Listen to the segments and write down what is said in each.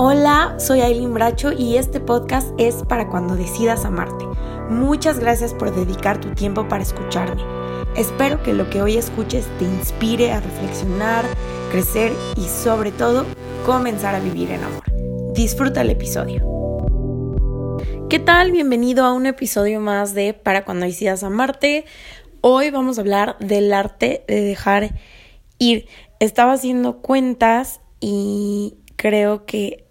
Hola, soy Aileen Bracho y este podcast es para cuando decidas amarte. Muchas gracias por dedicar tu tiempo para escucharme. Espero que lo que hoy escuches te inspire a reflexionar, crecer y sobre todo comenzar a vivir en amor. Disfruta el episodio. ¿Qué tal? Bienvenido a un episodio más de Para cuando decidas amarte. Hoy vamos a hablar del arte de dejar ir. Estaba haciendo cuentas y creo que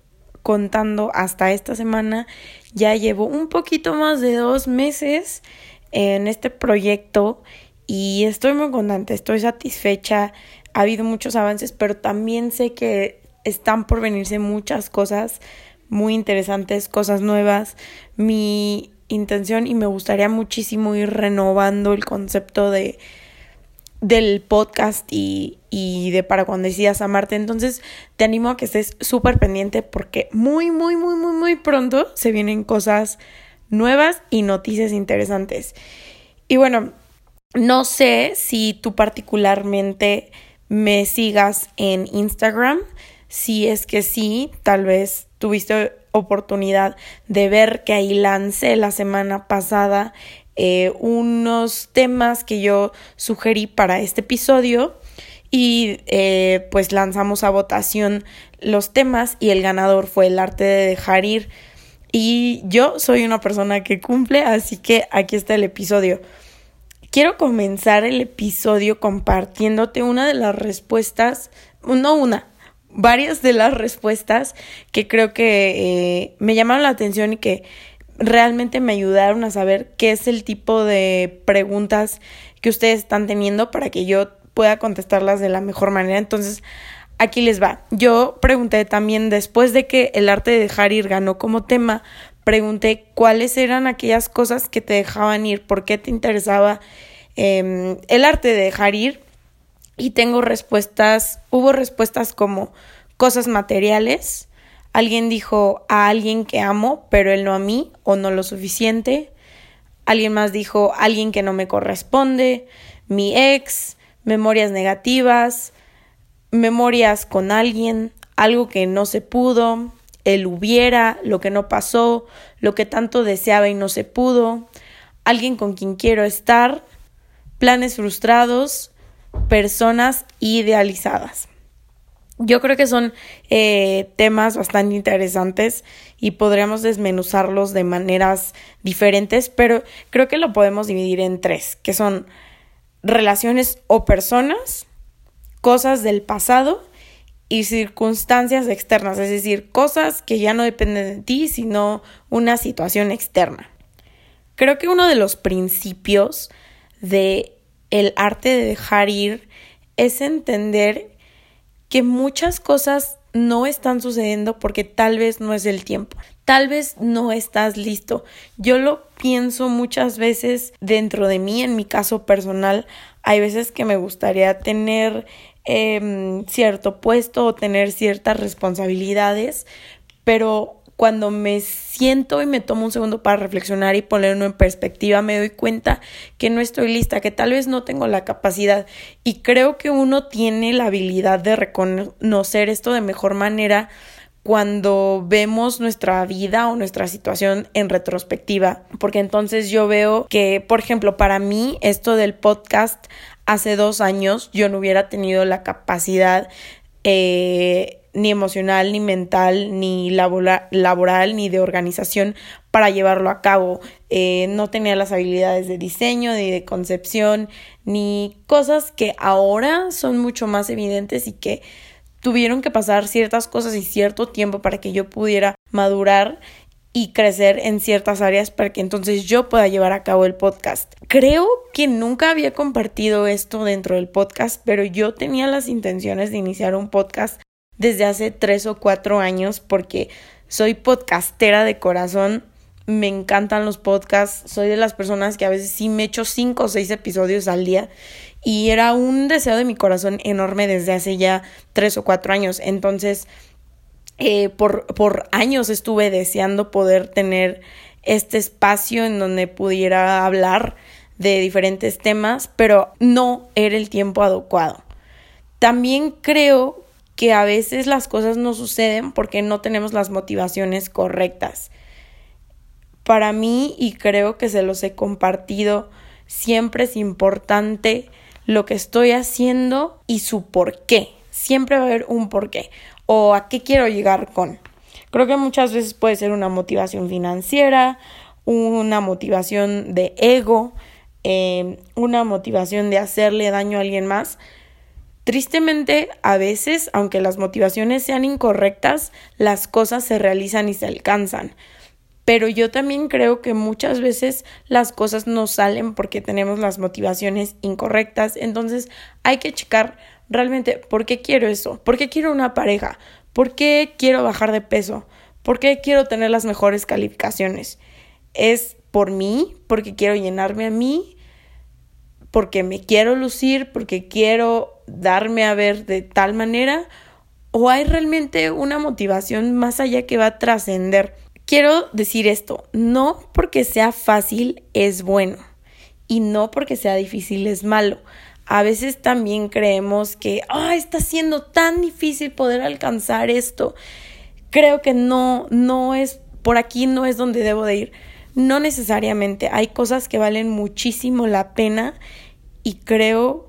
contando hasta esta semana, ya llevo un poquito más de dos meses en este proyecto y estoy muy contenta, estoy satisfecha, ha habido muchos avances, pero también sé que están por venirse muchas cosas muy interesantes, cosas nuevas. Mi intención y me gustaría muchísimo ir renovando el concepto de del podcast y, y de para cuando decidas amarte. Entonces te animo a que estés súper pendiente porque muy, muy, muy, muy, muy pronto se vienen cosas nuevas y noticias interesantes. Y bueno, no sé si tú particularmente me sigas en Instagram. Si es que sí, tal vez tuviste oportunidad de ver que ahí lancé la semana pasada eh, unos temas que yo sugerí para este episodio y eh, pues lanzamos a votación los temas y el ganador fue el arte de dejar ir. Y yo soy una persona que cumple así que aquí está el episodio. Quiero comenzar el episodio compartiéndote una de las respuestas no una varias de las respuestas que creo que eh, me llamaron la atención y que realmente me ayudaron a saber qué es el tipo de preguntas que ustedes están teniendo para que yo pueda contestarlas de la mejor manera. Entonces, aquí les va. Yo pregunté también después de que el arte de dejar ir ganó como tema, pregunté cuáles eran aquellas cosas que te dejaban ir, por qué te interesaba em, el arte de dejar ir. Y tengo respuestas, hubo respuestas como cosas materiales, Alguien dijo a alguien que amo, pero él no a mí o no lo suficiente. Alguien más dijo alguien que no me corresponde, mi ex, memorias negativas, memorias con alguien, algo que no se pudo, el hubiera, lo que no pasó, lo que tanto deseaba y no se pudo, alguien con quien quiero estar, planes frustrados, personas idealizadas. Yo creo que son eh, temas bastante interesantes y podríamos desmenuzarlos de maneras diferentes, pero creo que lo podemos dividir en tres, que son relaciones o personas, cosas del pasado y circunstancias externas, es decir, cosas que ya no dependen de ti, sino una situación externa. Creo que uno de los principios de arte de dejar ir es entender que muchas cosas no están sucediendo porque tal vez no es el tiempo, tal vez no estás listo. Yo lo pienso muchas veces dentro de mí, en mi caso personal, hay veces que me gustaría tener em, cierto puesto o tener ciertas responsabilidades, pero cuando me siento y me tomo un segundo para reflexionar y ponerlo en perspectiva, me doy cuenta que no estoy lista, que tal vez no tengo la capacidad. Y creo que uno tiene la habilidad de reconocer esto de mejor manera cuando vemos nuestra vida o nuestra situación en retrospectiva, porque entonces yo veo que, por ejemplo, para mí esto del podcast hace dos años yo no hubiera tenido la capacidad eh, ni emocional, ni mental, ni laboral, ni de organización para llevarlo a cabo. Eh, no tenía las habilidades de diseño, ni de concepción, ni cosas que ahora son mucho más evidentes y que tuvieron que pasar ciertas cosas y cierto tiempo para que yo pudiera madurar y crecer en ciertas áreas para que entonces yo pueda llevar a cabo el podcast. Creo que nunca había compartido esto dentro del podcast, pero yo tenía las intenciones de iniciar un podcast desde hace tres o cuatro años porque soy podcastera de corazón. Me encantan los podcasts. Soy de las personas que a veces sí me echo cinco o seis episodios al día. Y era un deseo de mi corazón enorme desde hace ya tres o cuatro años. Entonces, eh, por, por años estuve deseando poder tener este espacio en donde pudiera hablar de diferentes temas, pero no era el tiempo adecuado. También creo que a veces las cosas no suceden porque no tenemos las motivaciones correctas. Para mí, y creo que se los he compartido, siempre es importante lo que estoy haciendo y su por qué. Siempre va a haber un por qué o a qué quiero llegar con. Creo que muchas veces puede ser una motivación financiera, una motivación de ego, eh, una motivación de hacerle daño a alguien más, Tristemente, a veces, aunque las motivaciones sean incorrectas, las cosas se realizan y se alcanzan. Pero yo también creo que muchas veces las cosas no salen porque tenemos las motivaciones incorrectas. Entonces hay que checar realmente por qué quiero eso, por qué quiero una pareja, por qué quiero bajar de peso, por qué quiero tener las mejores calificaciones. ¿Es por mí? ¿Porque quiero llenarme a mí? ¿Porque me quiero lucir? ¿Porque quiero darme a ver de tal manera o hay realmente una motivación más allá que va a trascender. Quiero decir esto, no porque sea fácil es bueno y no porque sea difícil es malo. A veces también creemos que, ah, está siendo tan difícil poder alcanzar esto. Creo que no, no es, por aquí no es donde debo de ir. No necesariamente, hay cosas que valen muchísimo la pena y creo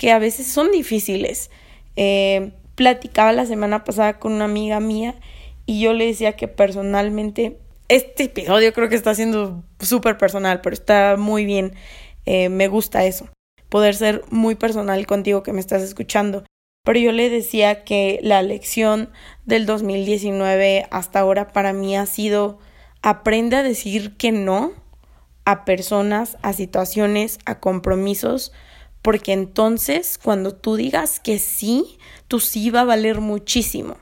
que a veces son difíciles. Eh, platicaba la semana pasada con una amiga mía y yo le decía que personalmente este episodio creo que está siendo súper personal, pero está muy bien. Eh, me gusta eso, poder ser muy personal contigo que me estás escuchando. Pero yo le decía que la lección del 2019 hasta ahora para mí ha sido aprende a decir que no a personas, a situaciones, a compromisos, porque entonces cuando tú digas que sí, tu sí va a valer muchísimo.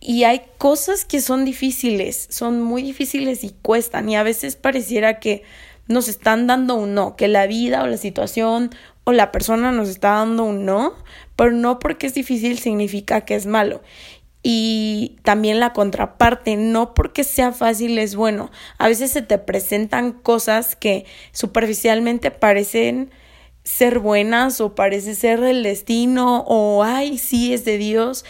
Y hay cosas que son difíciles, son muy difíciles y cuestan y a veces pareciera que nos están dando un no, que la vida o la situación o la persona nos está dando un no, pero no porque es difícil significa que es malo. Y también la contraparte, no porque sea fácil es bueno. A veces se te presentan cosas que superficialmente parecen ser buenas o parece ser el destino o ay, sí es de Dios,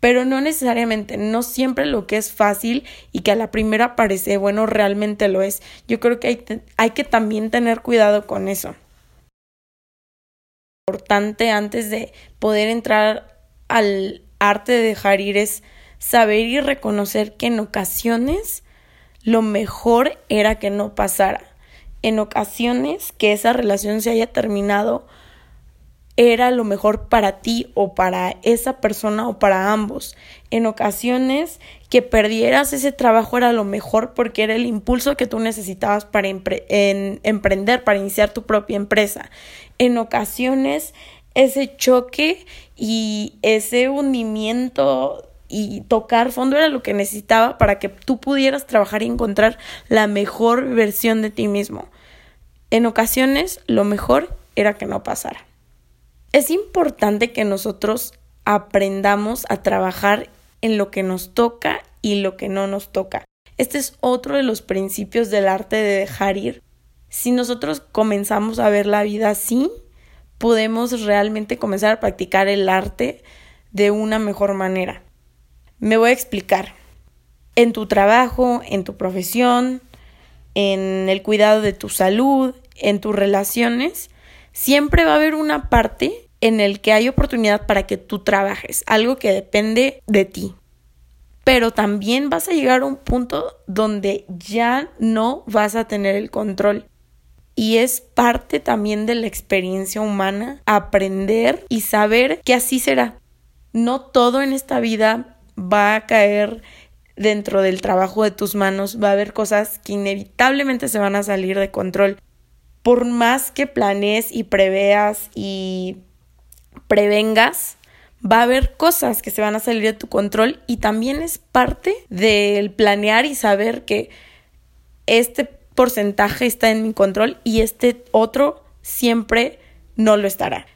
pero no necesariamente, no siempre lo que es fácil y que a la primera parece bueno realmente lo es. Yo creo que hay, hay que también tener cuidado con eso. Importante antes de poder entrar al arte de dejar ir es saber y reconocer que en ocasiones lo mejor era que no pasara en ocasiones que esa relación se haya terminado era lo mejor para ti o para esa persona o para ambos. En ocasiones que perdieras ese trabajo era lo mejor porque era el impulso que tú necesitabas para emprender, para iniciar tu propia empresa. En ocasiones ese choque y ese hundimiento y tocar fondo era lo que necesitaba para que tú pudieras trabajar y encontrar la mejor versión de ti mismo. En ocasiones lo mejor era que no pasara. Es importante que nosotros aprendamos a trabajar en lo que nos toca y lo que no nos toca. Este es otro de los principios del arte de dejar ir. Si nosotros comenzamos a ver la vida así, podemos realmente comenzar a practicar el arte de una mejor manera. Me voy a explicar. En tu trabajo, en tu profesión, en el cuidado de tu salud, en tus relaciones, siempre va a haber una parte en el que hay oportunidad para que tú trabajes, algo que depende de ti. Pero también vas a llegar a un punto donde ya no vas a tener el control. Y es parte también de la experiencia humana aprender y saber que así será. No todo en esta vida va a caer dentro del trabajo de tus manos, va a haber cosas que inevitablemente se van a salir de control por más que planees y preveas y prevengas, va a haber cosas que se van a salir de tu control y también es parte del planear y saber que este porcentaje está en mi control y este otro siempre no lo estará.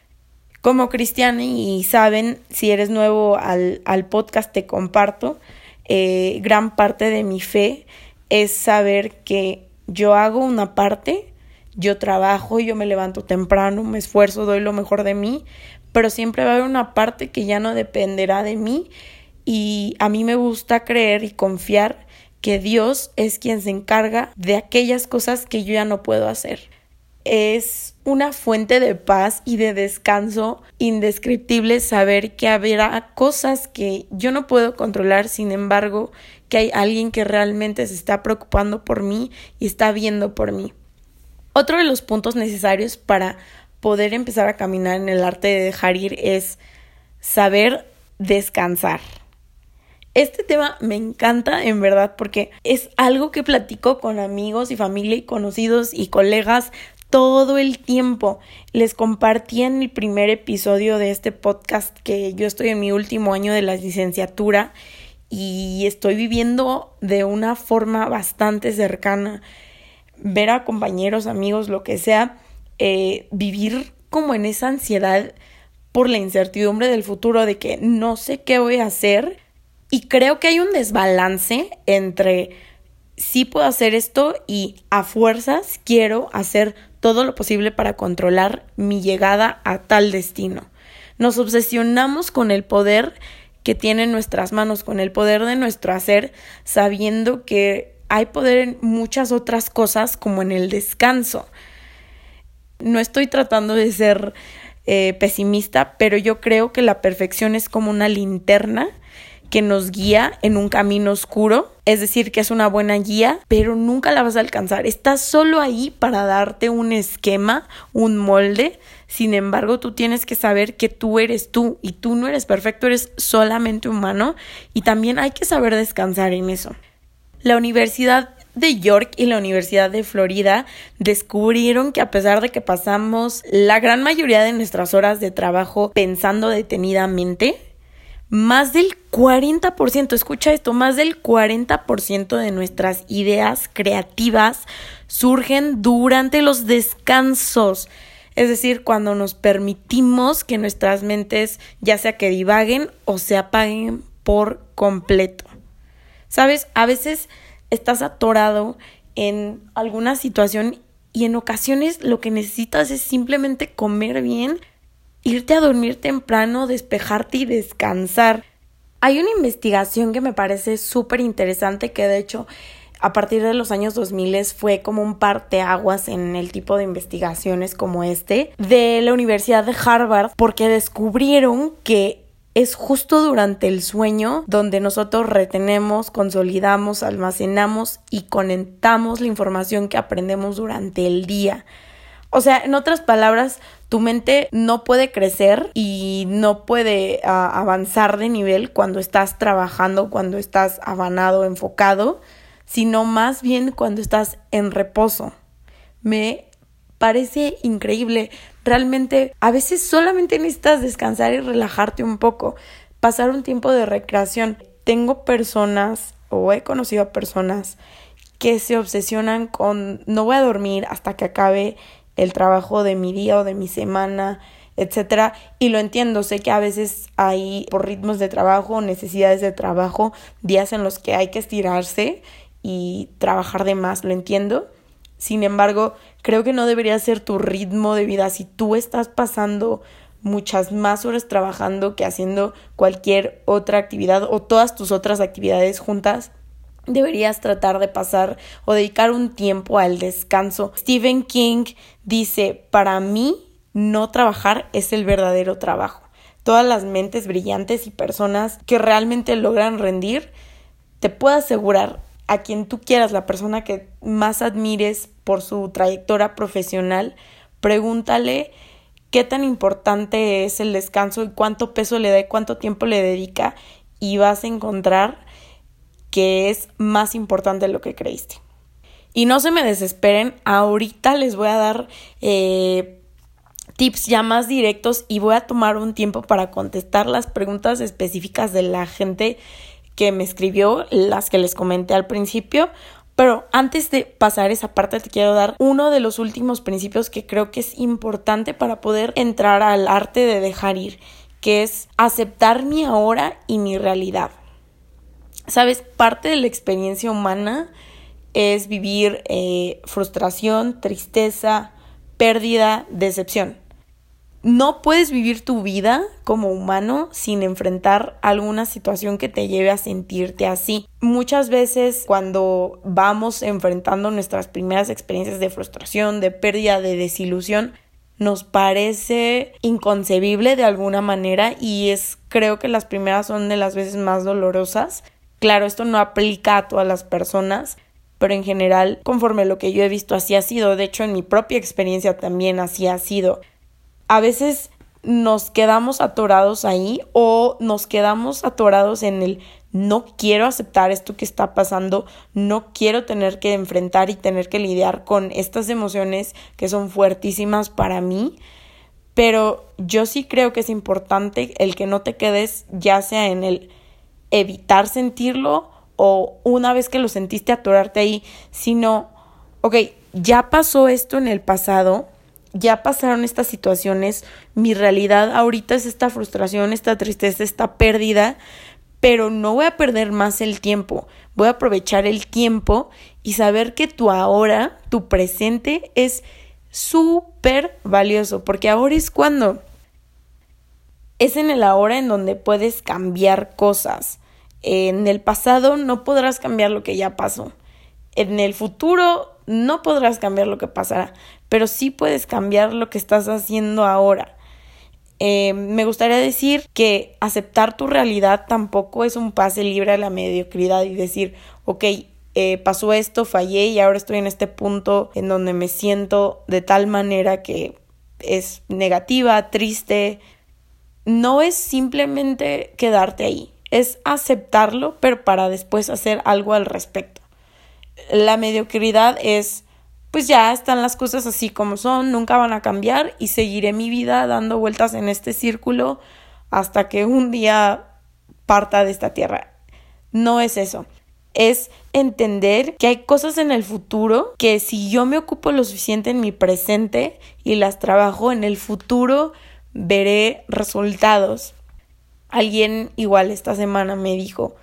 Como cristiana y saben, si eres nuevo al, podcast te comparto, eh, gran parte de mi fe es saber que yo hago una parte yo trabajo, yo me levanto temprano, me esfuerzo, doy lo mejor de mí, pero siempre va a haber una parte que ya no dependerá de mí y a mí me gusta creer y confiar que Dios es quien se encarga de aquellas cosas que yo ya no puedo hacer. Es una fuente de paz y de descanso indescriptible saber que habrá cosas que yo no puedo controlar, sin embargo, que hay alguien que realmente se está preocupando por mí y está viendo por mí. Otro de los puntos necesarios para poder empezar a caminar en el arte de dejar ir es saber descansar. Este tema me encanta en verdad porque es algo que platico con amigos y familia y conocidos y colegas todo el tiempo. Les compartí en el primer episodio de este podcast que yo estoy en mi último año de la licenciatura y estoy viviendo de una forma bastante cercana. Ver a compañeros, amigos, lo que sea, eh, vivir como en esa ansiedad por la incertidumbre del futuro de que no sé qué voy a hacer y creo que hay un desbalance entre sí puedo hacer esto y a fuerzas quiero hacer todo lo posible para controlar mi llegada a tal destino. Nos obsesionamos con el poder que tiene en nuestras manos, con el poder de nuestro hacer, sabiendo que hay poder en muchas otras cosas como en el descanso. No estoy tratando de ser eh, pesimista, pero yo creo que la perfección es como una linterna que nos guía en un camino oscuro, es decir, que es una buena guía, pero nunca la vas a alcanzar. Está solo ahí para darte un esquema, un molde. Sin embargo, tú tienes que saber que tú eres tú y tú no eres perfecto, eres solamente humano y también hay que saber descansar en eso. La Universidad de York y la Universidad de Florida descubrieron que a pesar de que pasamos la gran mayoría de nuestras horas de trabajo pensando detenidamente, más del 40%, escucha esto, más del 40% de nuestras ideas creativas surgen durante los descansos. Es decir, cuando nos permitimos que nuestras mentes ya sea que divaguen o se apaguen por completo. Sabes, a veces estás atorado en alguna situación y en ocasiones lo que necesitas es simplemente comer bien, irte a dormir temprano, despejarte y descansar. Hay una investigación que me parece súper interesante que de hecho a partir de los años 2000 fue como un parteaguas en el tipo de investigaciones como este de la Universidad de Harvard porque descubrieron que es justo durante el sueño donde nosotros retenemos, consolidamos, almacenamos y conectamos la información que aprendemos durante el día. O sea, en otras palabras, tu mente no puede crecer y no puede ah, avanzar de nivel cuando estás trabajando, cuando estás abanado, enfocado, sino más bien cuando estás en reposo. Me parece increíble. Realmente a veces solamente necesitas descansar y relajarte un poco, pasar un tiempo de recreación. Tengo personas o he conocido a personas que se obsesionan con no voy a dormir hasta que acabe el trabajo de mi día o de mi semana, etcétera, y lo entiendo, sé que a veces hay por ritmos de trabajo, necesidades de trabajo, días en los que hay que estirarse y trabajar de más, lo entiendo. Sin embargo, creo que no debería ser tu ritmo de vida si tú estás pasando muchas más horas trabajando que haciendo cualquier otra actividad o todas tus otras actividades juntas deberías tratar de pasar o dedicar un tiempo al descanso. Stephen King dice, para mí no trabajar es el verdadero trabajo. Todas las mentes brillantes y personas que realmente logran rendir, te puedo asegurar a quien tú quieras, la persona que más admires por su trayectoria profesional, pregúntale qué tan importante es el descanso y cuánto peso le da y cuánto tiempo le dedica y vas a encontrar que es más importante de lo que creíste. Y no se me desesperen, ahorita les voy a dar eh, tips ya más directos y voy a tomar un tiempo para contestar las preguntas específicas de la gente que me escribió, las que les comenté al principio. Pero antes de pasar esa parte te quiero dar uno de los últimos principios que creo que es importante para poder entrar al arte de dejar ir, que es aceptar mi ahora y mi realidad. Sabes, parte de la experiencia humana es vivir eh, frustración, tristeza, pérdida, decepción. no puedes vivir tu vida como humano sin enfrentar alguna situación que te lleve a sentirte así. Muchas veces cuando vamos enfrentando nuestras primeras experiencias de frustración, de pérdida, de desilusión, nos parece inconcebible de alguna manera y es creo que las primeras son de las veces más dolorosas. Claro, esto no aplica a todas las personas, pero en general, conforme lo que yo he visto así ha sido, de hecho en mi propia experiencia también así ha sido. A veces nos quedamos atorados ahí o nos quedamos atorados en el no quiero aceptar esto que está pasando, no quiero tener que enfrentar y tener que lidiar con estas emociones que son fuertísimas para mí, pero yo sí creo que es importante el que no te quedes ya sea en el evitar sentirlo o una vez que lo sentiste atorarte ahí, sino, ok, ya pasó esto en el pasado, ya pasaron estas situaciones, mi realidad ahorita es esta frustración, esta tristeza, esta pérdida, pero no voy a perder más el tiempo, voy a aprovechar el tiempo y saber que tu ahora, tu presente es súper valioso, porque ahora es cuando es en el ahora en donde puedes cambiar cosas. En el pasado no podrás cambiar lo que ya pasó. En el futuro no podrás cambiar lo que pasará, pero sí puedes cambiar lo que estás haciendo ahora. Eh, me gustaría decir que aceptar tu realidad tampoco es un pase libre a la mediocridad y decir, ok, eh, pasó esto, fallé y ahora estoy en este punto en donde me siento de tal manera que es negativa, triste. No es simplemente quedarte ahí, es aceptarlo, pero para después hacer algo al respecto. La mediocridad es pues ya están las cosas así como son, nunca van a cambiar y seguiré mi vida dando vueltas en este círculo hasta que un día parta de esta tierra. No es eso. Es entender que hay cosas en el futuro que si yo me ocupo lo suficiente en mi presente y las trabajo en el futuro, veré resultados. Alguien igual esta semana me dijo,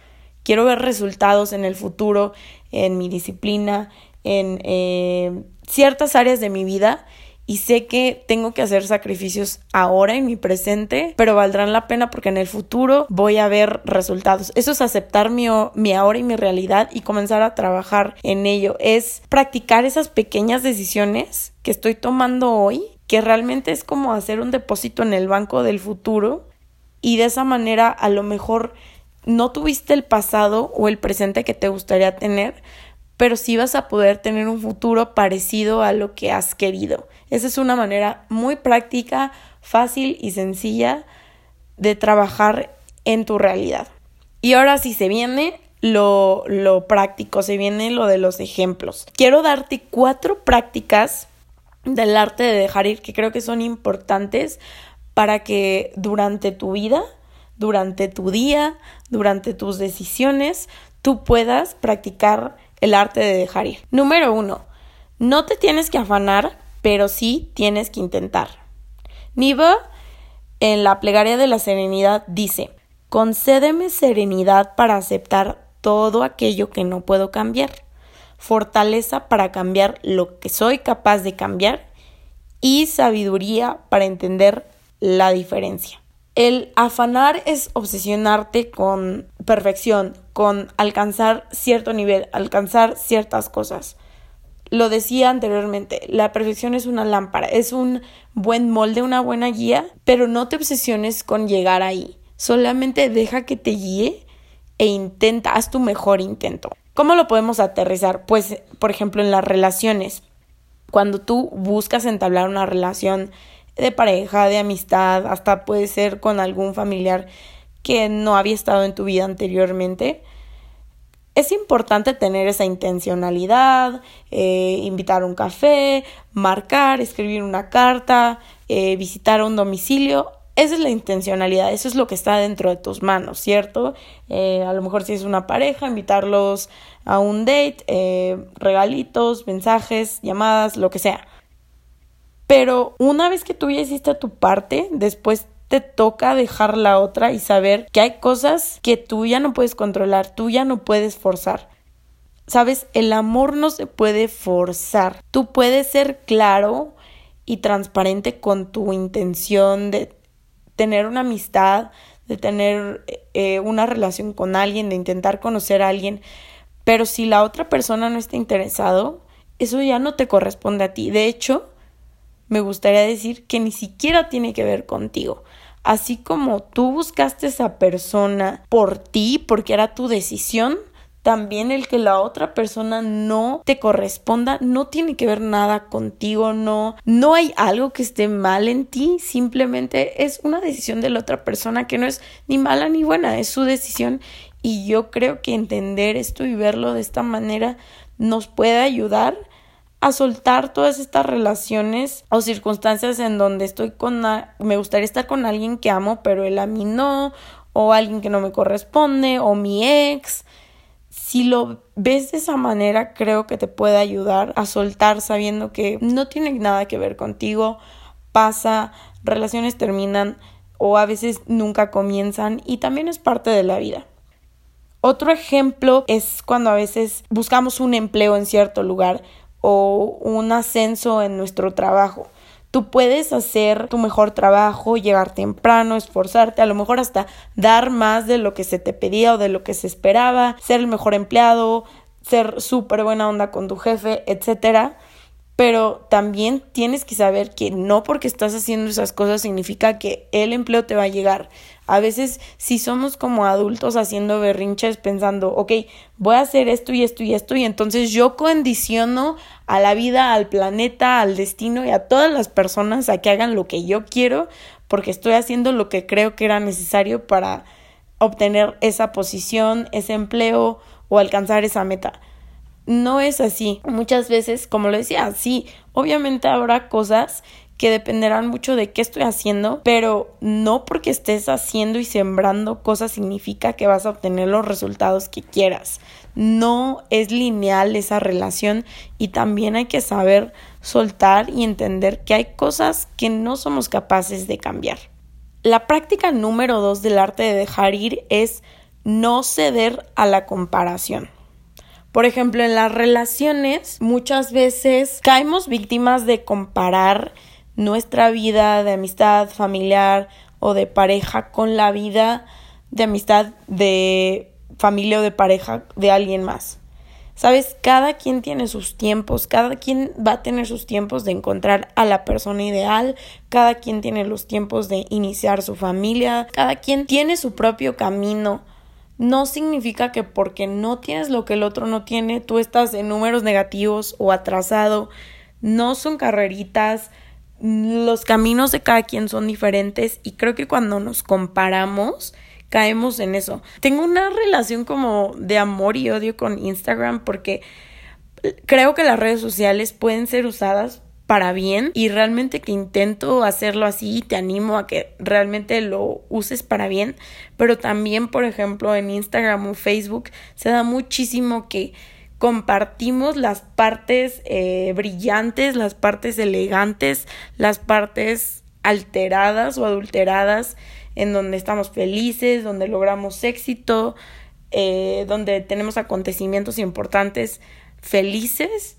quiero ver resultados en el futuro, en mi disciplina, en eh, ciertas áreas de mi vida y sé que tengo que hacer sacrificios ahora en mi presente, pero valdrán la pena porque en el futuro voy a ver resultados. Eso es aceptar mi, mi ahora y mi realidad y comenzar a trabajar en ello. Es practicar esas pequeñas decisiones que estoy tomando hoy, que realmente es como hacer un depósito en el banco del futuro y de esa manera a lo mejor no tuviste el pasado o el presente que te gustaría tener, pero sí vas a poder tener un futuro parecido a lo que has querido. Esa es una manera muy práctica, fácil y sencilla de trabajar en tu realidad. Y ahora sí se viene lo, lo práctico, se viene lo de los ejemplos. Quiero darte cuatro prácticas del arte de dejar ir que creo que son importantes para que durante tu vida, durante tu día, durante tus decisiones, tú puedas practicar el arte de dejar ir. Número uno, no te tienes que afanar, pero sí tienes que intentar. Niva en la plegaria de la serenidad dice, concédeme serenidad para aceptar todo aquello que no puedo cambiar, fortaleza para cambiar lo que soy capaz de cambiar y sabiduría para entender la diferencia. El afanar es obsesionarte con perfección, con alcanzar cierto nivel, alcanzar ciertas cosas. Lo decía anteriormente, la perfección es una lámpara, es un buen molde, una buena guía, pero no te obsesiones con llegar ahí. Solamente deja que te guíe e intenta, haz tu mejor intento. ¿Cómo lo podemos aterrizar? Pues, por ejemplo, en las relaciones. Cuando tú buscas entablar una relación de pareja, de amistad, hasta puede ser con algún familiar que no había estado en tu vida anteriormente. Es importante tener esa intencionalidad, eh, invitar un café, marcar, escribir una carta, eh, visitar un domicilio. Esa es la intencionalidad, eso es lo que está dentro de tus manos, ¿cierto? Eh, a lo mejor si es una pareja, invitarlos a un date, regalitos, mensajes, llamadas, lo que sea. Pero una vez que tú ya hiciste tu parte, después te toca dejar la otra y saber que hay cosas que tú ya no puedes controlar, tú ya no puedes forzar. Sabes, el amor no se puede forzar. Tú puedes ser claro y transparente con tu intención de tener una amistad, de tener eh, una relación con alguien, de intentar conocer a alguien, pero si la otra persona no está interesado, eso ya no te corresponde a ti. De hecho, me gustaría decir que ni siquiera tiene que ver contigo. Así como tú buscaste esa persona por ti, porque era tu decisión, también el que la otra persona no te corresponda no tiene que ver nada contigo, no no hay algo que esté mal en ti, simplemente es una decisión de la otra persona que no es ni mala ni buena, es su decisión. Y yo creo que entender esto y verlo de esta manera nos puede ayudar a soltar todas estas relaciones o circunstancias en donde estoy con me gustaría estar con alguien que amo pero él a mí no o alguien que no me corresponde o mi ex si lo ves de esa manera, creo que te puede ayudar a soltar sabiendo que no tiene nada que ver contigo, pasa, relaciones terminan o a veces nunca comienzan y también es parte de la vida. Otro ejemplo es cuando a veces buscamos un empleo en cierto lugar o un ascenso en nuestro trabajo. Tú puedes hacer tu mejor trabajo, llegar temprano, esforzarte, a lo mejor hasta dar más de lo que se te pedía o de lo que se esperaba, ser el mejor empleado, ser súper buena onda con tu jefe, etcétera pero también tienes que saber que no porque estás haciendo esas cosas significa que el empleo te va a llegar. A veces si somos como adultos haciendo berrinches pensando, ok, voy a hacer esto y esto y esto y entonces yo condiciono a la vida, al planeta, al destino y a todas las personas a que hagan lo que yo quiero porque estoy haciendo lo que creo que era necesario para obtener esa posición, ese empleo o alcanzar esa meta no es así. Muchas veces, como lo decía, sí, obviamente habrá cosas que dependerán mucho de qué estoy haciendo, pero no porque estés haciendo y sembrando cosas significa que vas a obtener los resultados que quieras. No es lineal esa relación y también hay que saber soltar y entender que hay cosas que no somos capaces de cambiar. La práctica número dos del arte de dejar ir es no ceder a la comparación. Por ejemplo, en las relaciones muchas veces caemos víctimas de comparar nuestra vida de amistad familiar o de pareja con la vida de amistad de familia o de pareja de alguien más. Sabes, cada quien tiene sus tiempos, cada quien va a tener sus tiempos de encontrar a la persona ideal, cada quien tiene los tiempos de iniciar su familia, cada quien tiene su propio camino no significa que porque no tienes lo que el otro no tiene, tú estás en números negativos o atrasado. No son carreritas, los caminos de cada quien son diferentes y creo que cuando nos comparamos caemos en eso. Tengo una relación como de amor y odio con Instagram porque creo que las redes sociales pueden ser usadas para bien y realmente que intento hacerlo así, te animo a que realmente lo uses para bien, pero también, por ejemplo, en Instagram o Facebook se da muchísimo que compartimos las partes eh, brillantes, las partes elegantes, las partes alteradas o adulteradas, en donde estamos felices, donde logramos éxito, eh, donde tenemos acontecimientos importantes felices.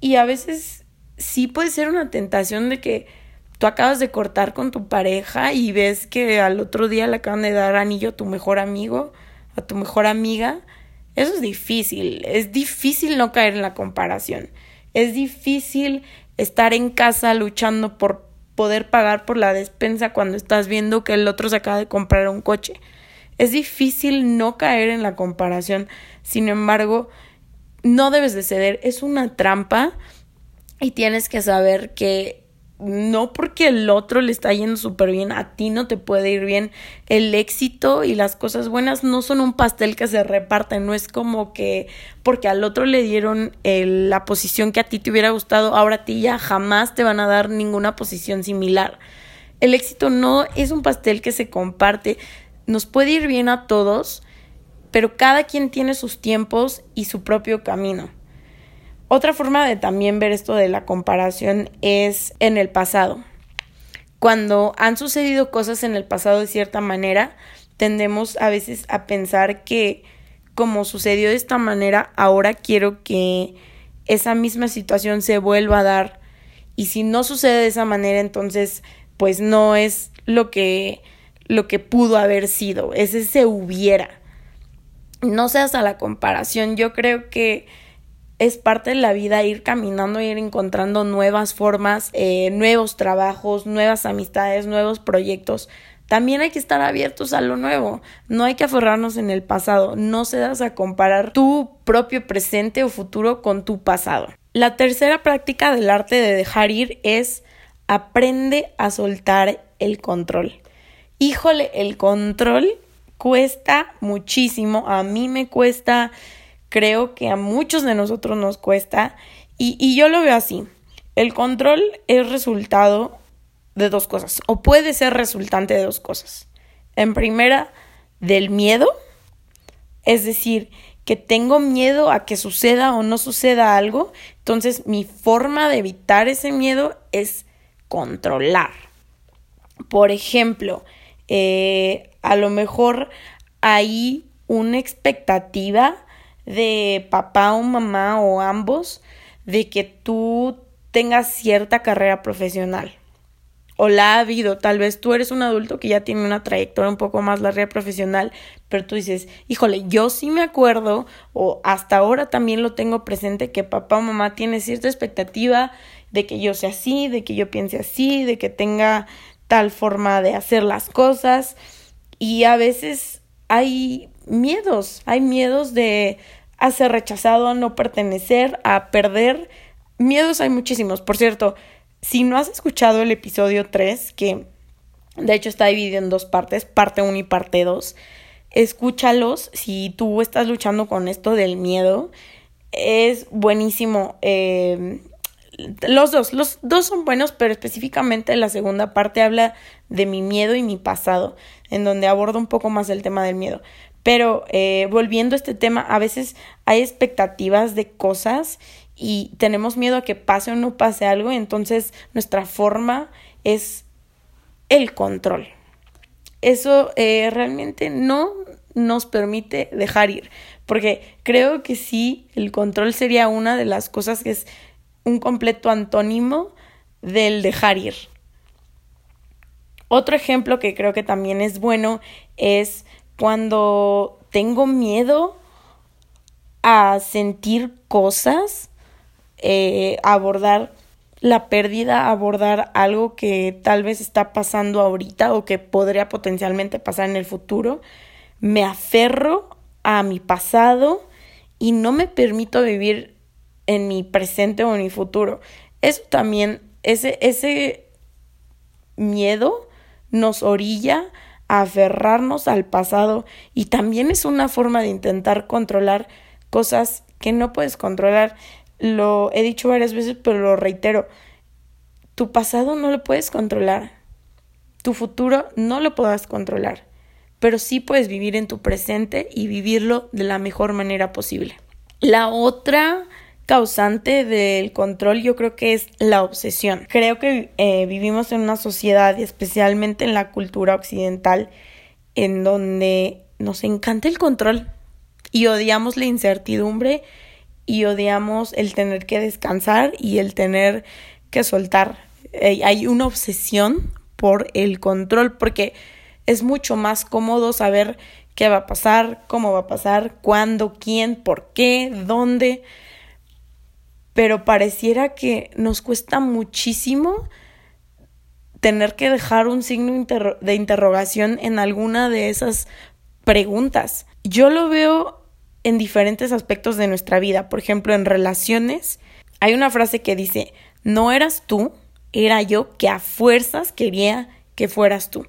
Y a veces sí puede ser una tentación de que tú acabas de cortar con tu pareja y ves que al otro día le acaban de dar anillo a tu mejor amigo, a tu mejor amiga. Eso es difícil, es difícil no caer en la comparación. Es difícil estar en casa luchando por poder pagar por la despensa cuando estás viendo que el otro se acaba de comprar un coche. Es difícil no caer en la comparación. Sin embargo, no debes de ceder. Es una trampa y tienes que saber que no porque el otro le está yendo súper bien, a ti no te puede ir bien. El éxito y las cosas buenas no son un pastel que se reparten, no es como que porque al otro le dieron la posición que a ti te hubiera gustado, ahora a ti ya jamás te van a dar ninguna posición similar. El éxito no es un pastel que se comparte, nos puede ir bien a todos, pero cada quien tiene sus tiempos y su propio camino. Otra forma de también ver esto de la comparación es en el pasado. Cuando han sucedido cosas en el pasado de cierta manera, tendemos a veces a pensar que como sucedió de esta manera, ahora quiero que esa misma situación se vuelva a dar y si no sucede de esa manera, entonces pues no es lo que lo que pudo haber sido, ese se hubiera. No seas a la comparación, yo creo que es parte de la vida ir caminando, ir encontrando nuevas formas, eh, nuevos trabajos, nuevas amistades, nuevos proyectos. También hay que estar abiertos a lo nuevo, no hay que aferrarnos en el pasado, no se das a comparar tu propio presente o futuro con tu pasado. La tercera práctica del arte de dejar ir es aprende a soltar el control. Híjole, el control cuesta muchísimo, a mí me cuesta creo que a muchos de nosotros nos cuesta y, y yo lo veo así. El control es resultado de dos cosas, o puede ser resultante de dos cosas. En primera, del miedo, es decir, que tengo miedo a que suceda o no suceda algo, entonces mi forma de evitar ese miedo es controlar. Por ejemplo, eh, a lo mejor hay una expectativa de papá o mamá o ambos de que tú tengas cierta carrera profesional. O la ha habido, tal vez tú eres un adulto que ya tiene una trayectoria un poco más larga profesional, pero tú dices, híjole, yo sí me acuerdo, o hasta ahora también lo tengo presente, que papá o mamá tiene cierta expectativa de que yo sea así, de que yo piense así, de que tenga tal forma de hacer las cosas. Y a veces hay miedos, hay miedos de a ser rechazado, a no pertenecer, a perder. Miedos hay muchísimos. Por cierto, si no has escuchado el episodio 3, que de hecho está dividido en dos partes, parte 1 y parte 2, escúchalos si tú estás luchando con esto del miedo. Es buenísimo. Eh, los dos, los dos son buenos, pero específicamente la segunda parte habla de mi miedo y mi pasado, en donde abordo un poco más el tema del miedo. Pero eh, volviendo a este tema, a veces hay expectativas de cosas y tenemos miedo a que pase o no pase algo, entonces nuestra forma es el control. Eso eh, realmente no nos permite dejar ir, porque creo que sí, el control sería una de las cosas que es un completo antónimo del dejar ir. Otro ejemplo que creo que también es bueno es cuando tengo miedo a sentir cosas, eh, abordar la pérdida, abordar algo que tal vez está pasando ahorita o que podría potencialmente pasar en el futuro, me aferro a mi pasado y no me permito vivir en mi presente o en mi futuro. Eso también, ese, ese miedo nos orilla aferrarnos al pasado y también es una forma de intentar controlar cosas que no puedes controlar. Lo he dicho varias veces, pero lo reitero. Tu pasado no lo puedes controlar. Tu futuro no lo podrás controlar. Pero sí puedes vivir en tu presente y vivirlo de la mejor manera posible. La otra causante del control yo creo que es la obsesión. Creo que eh, vivimos en una sociedad, especialmente en la cultura occidental, en donde nos encanta el control y odiamos la incertidumbre y odiamos el tener que descansar y el tener que soltar. Eh, hay una obsesión por el control porque es mucho más cómodo saber qué va a pasar, cómo va a pasar, cuándo, quién, por qué, dónde pero pareciera que nos cuesta muchísimo tener que dejar un signo de interrogación en alguna de esas preguntas. Yo lo veo en diferentes aspectos de nuestra vida, por ejemplo, en relaciones. Hay una frase que dice, no eras tú, era yo que a fuerzas quería que fueras tú.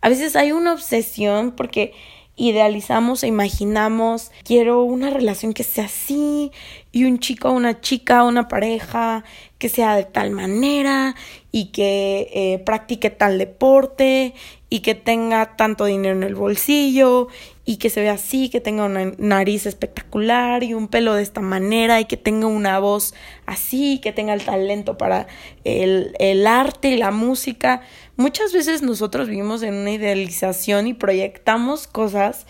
A veces hay una obsesión porque idealizamos e imaginamos, quiero una relación que sea así, y un chico una chica, una pareja, que sea de tal manera, y que eh, practique tal deporte, y que tenga tanto dinero en el bolsillo, y que se vea así, que tenga una nariz espectacular y un pelo de esta manera, y que tenga una voz así, que tenga el talento para el, el arte y la música. Muchas veces nosotros vivimos en una idealización y proyectamos cosas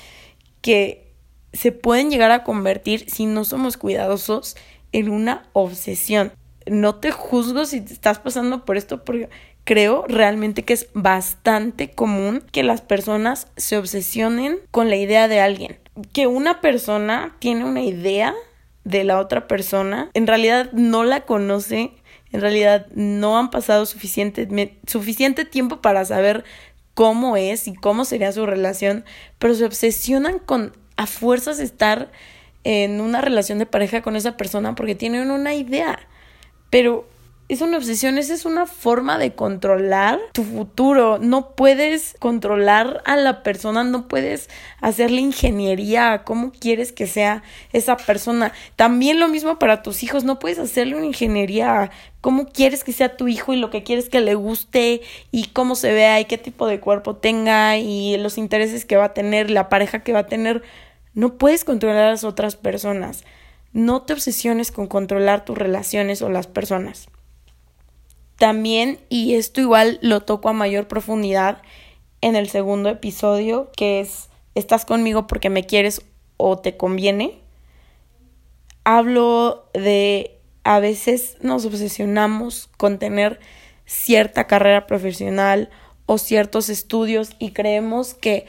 que se pueden llegar a convertir, si no somos cuidadosos, en una obsesión. no te juzgo si te estás pasando por esto porque creo realmente que es bastante común que las personas se obsesionen con la idea de alguien. Que una persona tiene una idea de la otra persona, en realidad no la conoce, en realidad no han pasado suficiente, suficiente tiempo para saber cómo es y cómo sería su relación, pero se obsesionan con a fuerzas estar en una relación de pareja con esa persona porque tienen una idea. Pero es una obsesión, esa es una forma de controlar tu futuro. No puedes controlar a la persona, no puedes hacerle ingeniería a cómo quieres que sea esa persona. También lo mismo para tus hijos, no puedes hacerle una ingeniería a cómo quieres que sea tu hijo y lo que quieres que le guste y cómo se vea y qué tipo de cuerpo tenga y los intereses que va a tener, la pareja que va a tener. No puedes controlar a las otras personas. No te obsesiones con controlar tus relaciones o las personas. También, y esto igual lo toco a mayor profundidad en el segundo episodio, que es ¿Estás conmigo porque me quieres o te conviene? Hablo de a veces nos obsesionamos con tener cierta carrera profesional o ciertos estudios y creemos que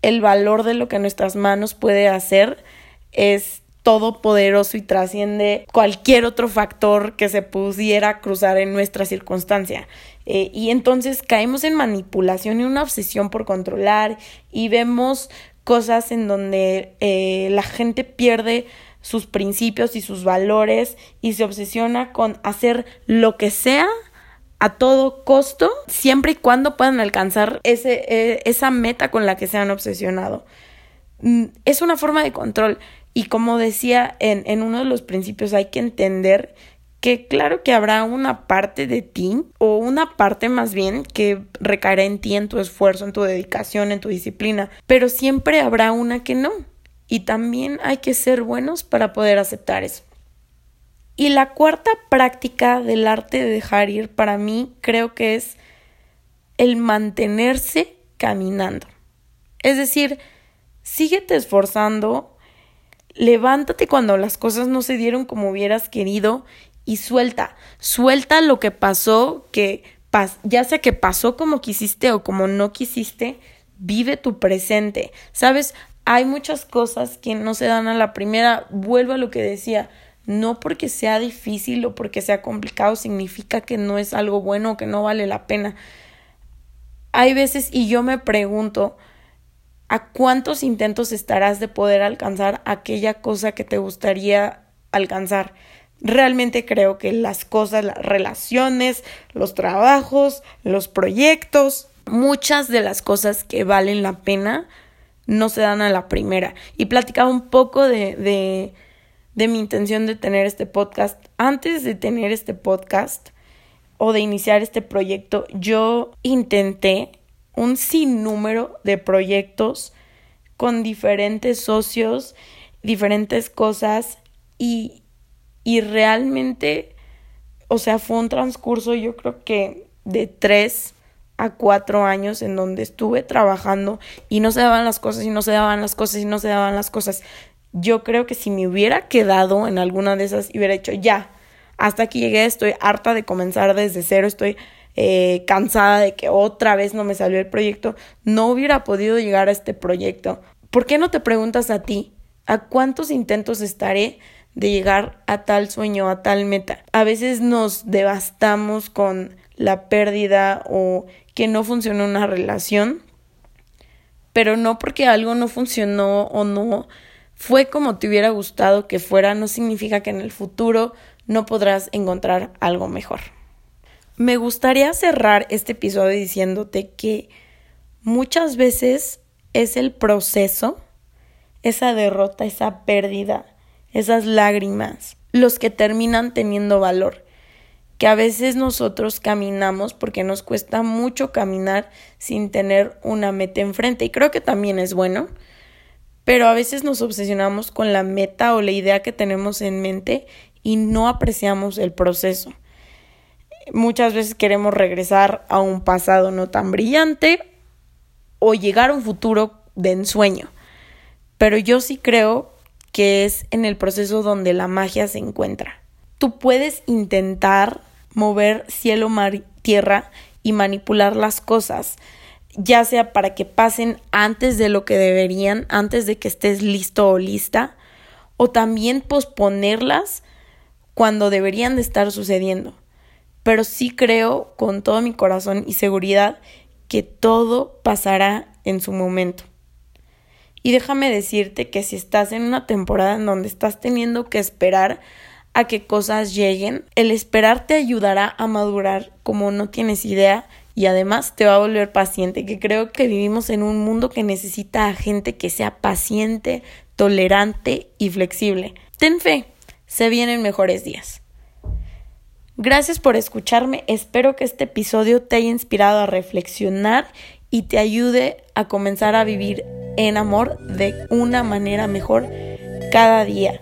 el valor de lo que nuestras manos puede hacer es todopoderoso y trasciende cualquier otro factor que se pudiera cruzar en nuestra circunstancia. Eh, y entonces caemos en manipulación y una obsesión por controlar y vemos cosas en donde eh, la gente pierde sus principios y sus valores y se obsesiona con hacer lo que sea a todo costo, siempre y cuando puedan alcanzar ese, eh, esa meta con la que se han obsesionado. Mm, es una forma de control y como decía en, en uno de los principios, hay que entender que claro que habrá una parte de ti o una parte más bien que recaerá en ti, en tu esfuerzo, en tu dedicación, en tu disciplina, pero siempre habrá una que no. Y también hay que ser buenos para poder aceptar eso. Y la cuarta práctica del arte de dejar ir para mí creo que es el mantenerse caminando. Es decir, síguete esforzando, levántate cuando las cosas no se dieron como hubieras querido y suelta, suelta lo que pasó, que ya sea que pasó como quisiste o como no quisiste, vive tu presente. Sabes, hay muchas cosas que no se dan a la primera, vuelvo a lo que decía, no porque sea difícil o porque sea complicado significa que no es algo bueno o que no vale la pena. Hay veces y yo me pregunto, ¿A cuántos intentos estarás de poder alcanzar aquella cosa que te gustaría alcanzar? Realmente creo que las cosas, las relaciones, los trabajos, los proyectos, muchas de las cosas que valen la pena no se dan a la primera. Y platicaba un poco de, de, de mi intención de tener este podcast. Antes de tener este podcast o de iniciar este proyecto, yo intenté un sinnúmero de proyectos con diferentes socios, diferentes cosas y, y realmente, o sea, fue un transcurso yo creo que de tres a cuatro años en donde estuve trabajando y no se daban las cosas y no se daban las cosas y no se daban las cosas. Yo creo que si me hubiera quedado en alguna de esas y hubiera hecho ya, hasta aquí llegué, estoy harta de comenzar desde cero, estoy eh, cansada de que otra vez no me salió el proyecto, no hubiera podido llegar a este proyecto. ¿Por qué no te preguntas a ti, a cuántos intentos estaré de llegar a tal sueño, a tal meta? A veces nos devastamos con la pérdida o que no funcionó una relación, pero no porque algo no funcionó o no fue como te hubiera gustado que fuera, no significa que en el futuro no podrás encontrar algo mejor. Me gustaría cerrar este episodio diciéndote que muchas veces es el proceso, esa derrota, esa pérdida, esas lágrimas, los que terminan teniendo valor. Que a veces nosotros caminamos porque nos cuesta mucho caminar sin tener una meta enfrente. Y creo que también es bueno. Pero a veces nos obsesionamos con la meta o la idea que tenemos en mente y no apreciamos el proceso. Muchas veces queremos regresar a un pasado no tan brillante o llegar a un futuro de ensueño. Pero yo sí creo que es en el proceso donde la magia se encuentra. tú puedes intentar mover cielo, mar, tierra y manipular las cosas, ya sea para que pasen antes de lo que deberían, antes de que estés listo o lista, o también posponerlas cuando deberían de estar sucediendo. Pero sí creo con todo mi corazón y seguridad que todo pasará en su momento. Y déjame decirte que si estás en una temporada en donde estás teniendo que esperar a que cosas lleguen, el esperar te ayudará a madurar como no tienes idea y además te va a volver paciente, que creo que vivimos en un mundo que necesita a gente que sea paciente, tolerante y flexible. Ten fe, se vienen mejores días. Gracias por escucharme, espero que este episodio te haya inspirado a reflexionar y te ayude a comenzar a vivir en amor de una manera mejor cada día.